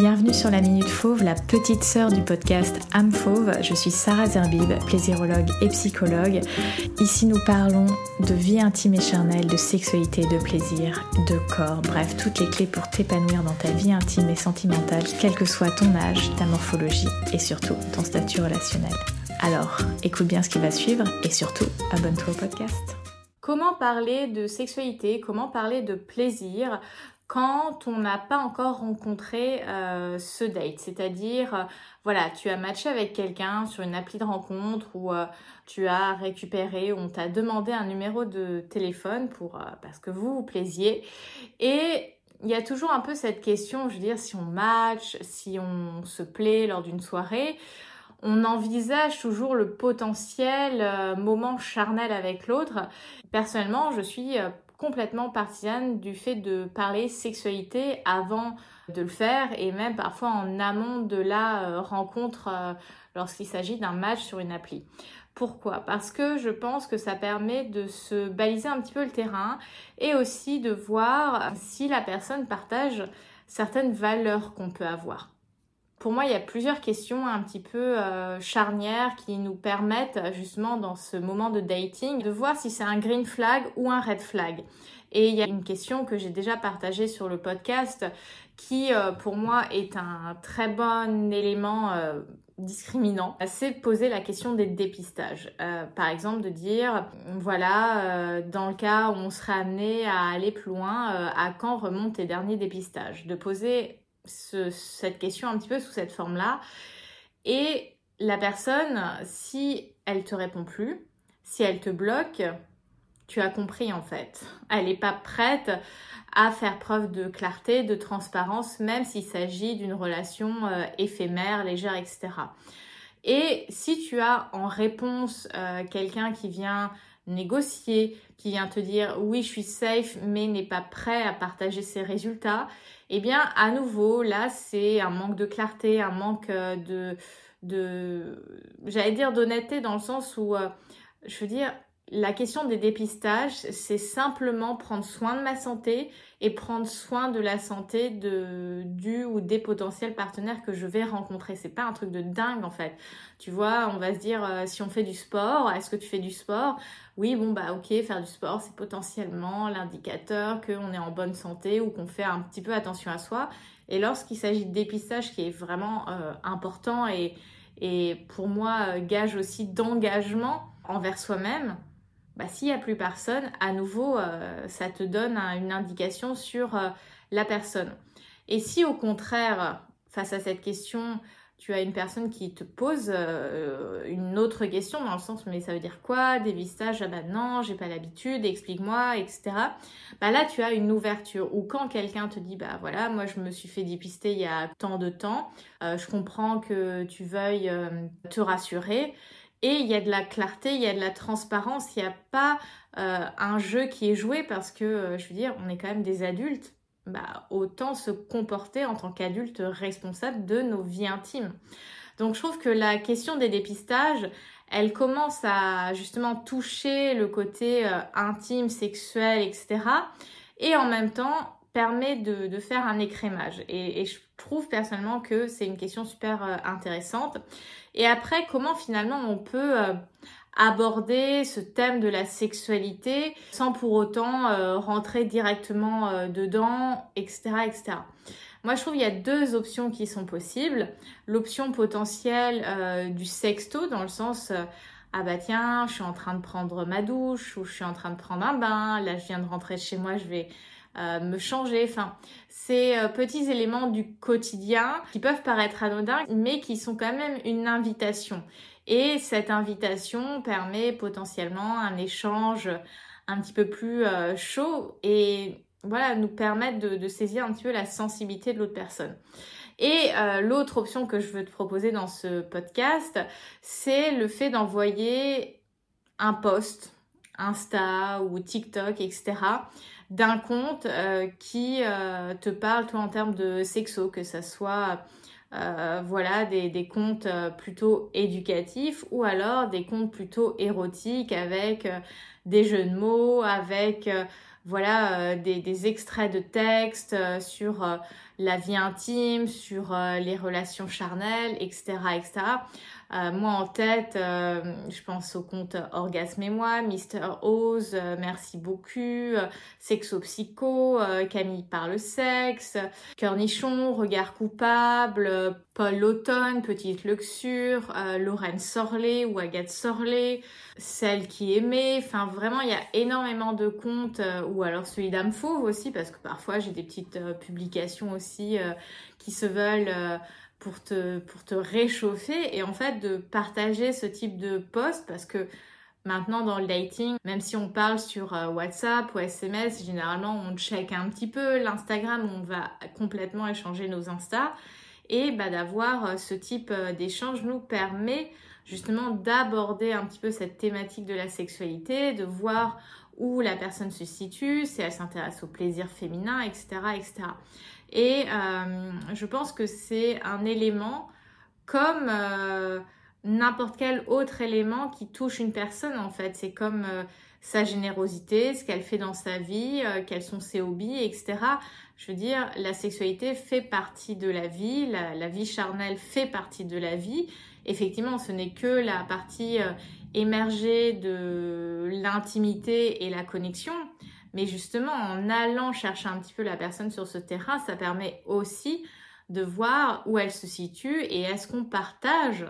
Bienvenue sur la Minute Fauve, la petite sœur du podcast Âme Fauve. Je suis Sarah Zerbib, plaisirologue et psychologue. Ici, nous parlons de vie intime et charnelle, de sexualité, de plaisir, de corps, bref, toutes les clés pour t'épanouir dans ta vie intime et sentimentale, quel que soit ton âge, ta morphologie et surtout ton statut relationnel. Alors, écoute bien ce qui va suivre et surtout, abonne-toi au podcast. Comment parler de sexualité, comment parler de plaisir? Quand on n'a pas encore rencontré euh, ce date. C'est-à-dire, euh, voilà, tu as matché avec quelqu'un sur une appli de rencontre ou euh, tu as récupéré, on t'a demandé un numéro de téléphone pour parce que vous vous plaisiez. Et il y a toujours un peu cette question, je veux dire, si on match, si on se plaît lors d'une soirée, on envisage toujours le potentiel moment charnel avec l'autre. Personnellement, je suis complètement partisane du fait de parler sexualité avant de le faire et même parfois en amont de la euh, rencontre euh, lorsqu'il s'agit d'un match sur une appli. Pourquoi? Parce que je pense que ça permet de se baliser un petit peu le terrain et aussi de voir si la personne partage certaines valeurs qu'on peut avoir. Pour moi, il y a plusieurs questions un petit peu euh, charnières qui nous permettent justement dans ce moment de dating de voir si c'est un green flag ou un red flag. Et il y a une question que j'ai déjà partagée sur le podcast qui euh, pour moi est un très bon élément euh, discriminant, c'est poser la question des dépistages. par exemple, de dire, voilà, dans le cas où on serait amené à aller plus loin, à quand remontent tes derniers dépistages? De poser cette question un petit peu sous cette forme-là. Et la personne, si elle te répond plus, si elle te bloque, tu as compris en fait. Elle n'est pas prête à faire preuve de clarté, de transparence, même s'il s'agit d'une relation euh, éphémère, légère, etc. Et si tu as en réponse euh, quelqu'un qui vient négocier, qui vient te dire oui je suis safe mais n'est pas prêt à partager ses résultats, eh bien à nouveau là c'est un manque de clarté, un manque euh, de, de j'allais dire d'honnêteté dans le sens où euh, je veux dire la question des dépistages, c'est simplement prendre soin de ma santé et prendre soin de la santé de du ou des potentiels partenaires que je vais rencontrer. C'est pas un truc de dingue en fait. Tu vois, on va se dire euh, si on fait du sport, est-ce que tu fais du sport? Oui, bon bah OK, faire du sport, c'est potentiellement l'indicateur qu'on est en bonne santé ou qu'on fait un petit peu attention à soi. Et lorsqu'il s'agit de dépistage qui est vraiment euh, important et pour moi euh, gage aussi d'engagement envers soi-même, bah, s'il n'y a plus personne, à nouveau, euh, ça te donne une indication sur euh, la personne. Et si au contraire, face à cette question, tu as une personne qui te pose euh, une autre question dans le sens mais ça veut dire quoi? Dépistage ah bah non j'ai pas l'habitude explique-moi etc bah là tu as une ouverture. Ou quand quelqu'un te dit bah voilà moi je me suis fait dépister il y a tant de temps je comprends que tu veuilles te rassurer et il y a de la clarté, il y a de la transparence, il n'y a pas euh, un jeu qui est joué parce que, euh, je veux dire, on est quand même des adultes. Bah, autant se comporter en tant qu'adulte responsable de nos vies intimes. Donc je trouve que la question des dépistages, elle commence à justement toucher le côté euh, intime, sexuel, etc. Et en même temps permet de, faire un écrémage. Et, je trouve personnellement que c'est une question super intéressante. Et après, comment finalement on peut euh, aborder ce thème de la sexualité sans pour autant euh, rentrer directement euh, dedans, etc., etc. Moi, je trouve qu'il y a deux options qui sont possibles. L'option potentielle du sexto, dans le sens, ah bah tiens, je suis en train de prendre ma douche ou je suis en train de prendre un bain, là je viens de rentrer chez moi, je vais euh, me changer. Enfin, ces euh, petits éléments du quotidien qui peuvent paraître anodins, mais qui sont quand même une invitation. Et cette invitation permet potentiellement un échange un petit peu plus euh, chaud et voilà, nous permettre de, saisir un petit peu la sensibilité de l'autre personne. Et l'autre option que je veux te proposer dans ce podcast, c'est le fait d'envoyer un post, Insta ou TikTok, etc., d'un compte euh, qui euh, te parle toi en termes de sexo, que ça soit euh, voilà des, des comptes plutôt éducatifs ou alors des comptes plutôt érotiques avec des jeux de mots, avec voilà des, des, extraits de texte sur la vie intime, sur les relations charnelles, etc. etc. Euh, moi en tête, euh, je pense au compte Orgasme et moi, Mister Oz, euh, Merci beaucoup, Sexo Psycho, Camille parle sexe, Cornichon, Regard coupable, Paul Lautonne, Petite Luxure, Lorraine Sorlet ou Agathe Sorlet, Celle qui aimait, enfin vraiment il y a énormément de comptes, ou alors celui d'Âme Fauve aussi, parce que parfois j'ai des petites publications aussi qui se veulent pour te, pour te réchauffer et en fait de partager ce type de post parce que maintenant dans le dating, même si on parle sur euh, WhatsApp ou SMS, généralement on check un petit peu l'Instagram, on va complètement échanger nos Insta et bah, d'avoir euh, ce type euh, d'échange nous permet justement d'aborder un petit peu cette thématique de la sexualité, de voir où la personne se situe, si elle s'intéresse au plaisir féminin, etc. etc. Et euh, je pense que c'est un élément comme euh, n'importe quel autre élément qui touche une personne en fait. C'est comme euh, sa générosité, ce qu'elle fait dans sa vie, quels sont ses hobbies, etc. Je veux dire, la sexualité fait partie de la vie, la, vie charnelle fait partie de la vie. Effectivement, ce n'est que la partie émergée de l'intimité et la connexion. Mais justement, en allant chercher un petit peu la personne sur ce terrain, ça permet aussi de voir où elle se situe et est-ce qu'on partage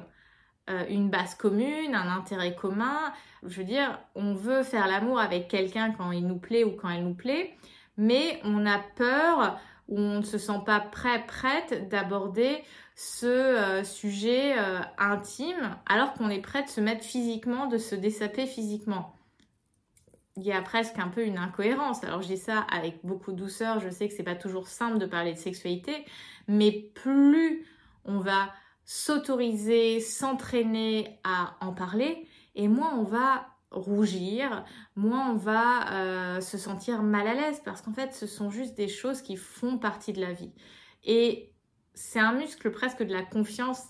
euh, une base commune, un intérêt commun? Je veux dire, on veut faire l'amour avec quelqu'un quand il nous plaît ou quand elle nous plaît, mais on a peur ou on ne se sent pas prêt, prête d'aborder ce euh, sujet euh, intime alors qu'on est prêt de se mettre physiquement, de se dessaper physiquement il y a presque un peu une incohérence. Alors je dis ça avec beaucoup de douceur, je sais que c'est pas toujours simple de parler de sexualité, mais plus on va s'autoriser, s'entraîner à en parler, et moins on va rougir, moins on va euh, se sentir mal à l'aise, parce qu'en fait ce sont juste des choses qui font partie de la vie. Et c'est un muscle presque de la confiance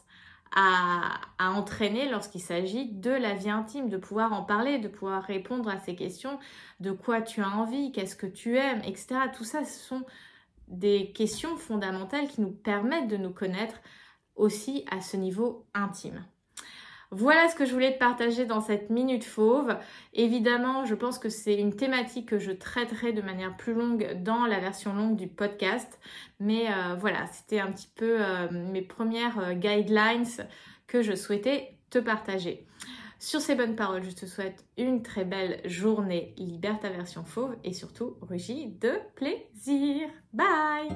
à, entraîner lorsqu'il s'agit de la vie intime, de pouvoir en parler, de pouvoir répondre à ces questions, de quoi tu as envie, qu'est-ce que tu aimes, etc. Tout ça, ce sont des questions fondamentales qui nous permettent de nous connaître aussi à ce niveau intime. Voilà ce que je voulais te partager dans cette minute fauve. Évidemment, je pense que c'est une thématique que je traiterai de manière plus longue dans la version longue du podcast. Mais euh, voilà, c'était un petit peu euh, mes premières euh, guidelines que je souhaitais te partager. Sur ces bonnes paroles, je te souhaite une très belle journée. Libère ta version fauve et surtout rugis de plaisir. Bye